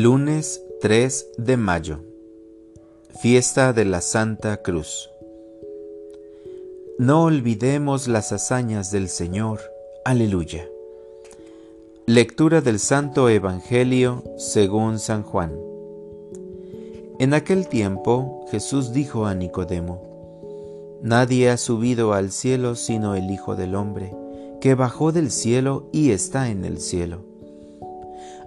Lunes 3 de mayo. Fiesta de la Santa Cruz. No olvidemos las hazañas del Señor. Aleluya. Lectura del Santo Evangelio según San Juan. En aquel tiempo Jesús dijo a Nicodemo, Nadie ha subido al cielo sino el Hijo del Hombre, que bajó del cielo y está en el cielo.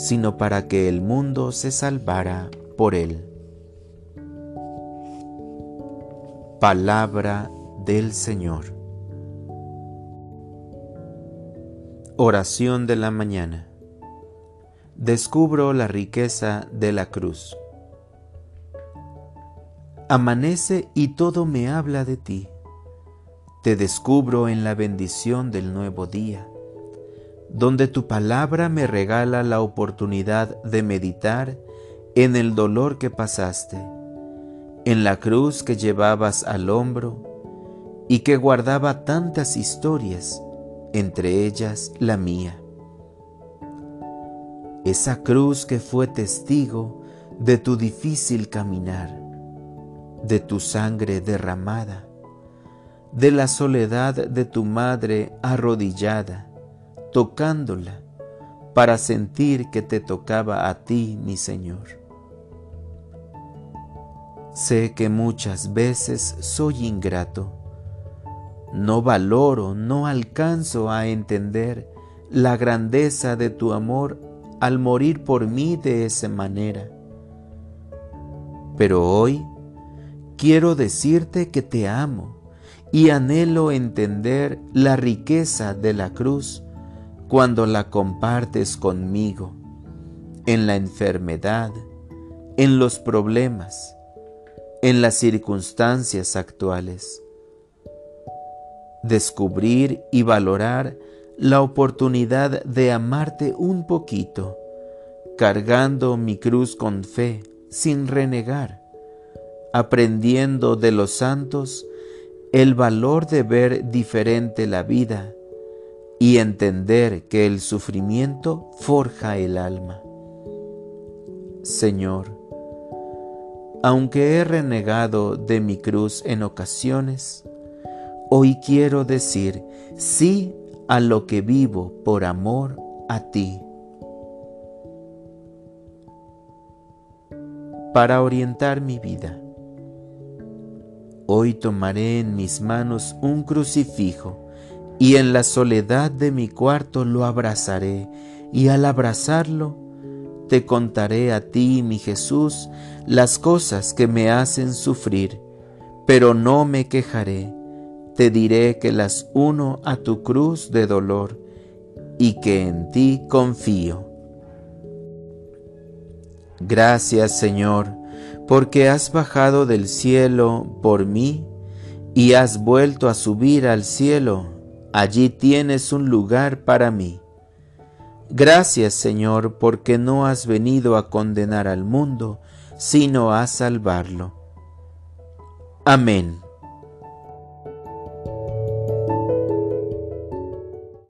sino para que el mundo se salvara por él. Palabra del Señor. Oración de la mañana. Descubro la riqueza de la cruz. Amanece y todo me habla de ti. Te descubro en la bendición del nuevo día donde tu palabra me regala la oportunidad de meditar en el dolor que pasaste, en la cruz que llevabas al hombro y que guardaba tantas historias, entre ellas la mía. Esa cruz que fue testigo de tu difícil caminar, de tu sangre derramada, de la soledad de tu madre arrodillada, tocándola para sentir que te tocaba a ti, mi Señor. Sé que muchas veces soy ingrato. No valoro, no alcanzo a entender la grandeza de tu amor al morir por mí de esa manera. Pero hoy quiero decirte que te amo y anhelo entender la riqueza de la cruz cuando la compartes conmigo, en la enfermedad, en los problemas, en las circunstancias actuales. Descubrir y valorar la oportunidad de amarte un poquito, cargando mi cruz con fe, sin renegar, aprendiendo de los santos el valor de ver diferente la vida y entender que el sufrimiento forja el alma. Señor, aunque he renegado de mi cruz en ocasiones, hoy quiero decir sí a lo que vivo por amor a ti. Para orientar mi vida, hoy tomaré en mis manos un crucifijo y en la soledad de mi cuarto lo abrazaré, y al abrazarlo te contaré a ti, mi Jesús, las cosas que me hacen sufrir, pero no me quejaré, te diré que las uno a tu cruz de dolor, y que en ti confío. Gracias, Señor, porque has bajado del cielo por mí, y has vuelto a subir al cielo allí tienes un lugar para mí. Gracias Señor porque no has venido a condenar al mundo, sino a salvarlo. Amén.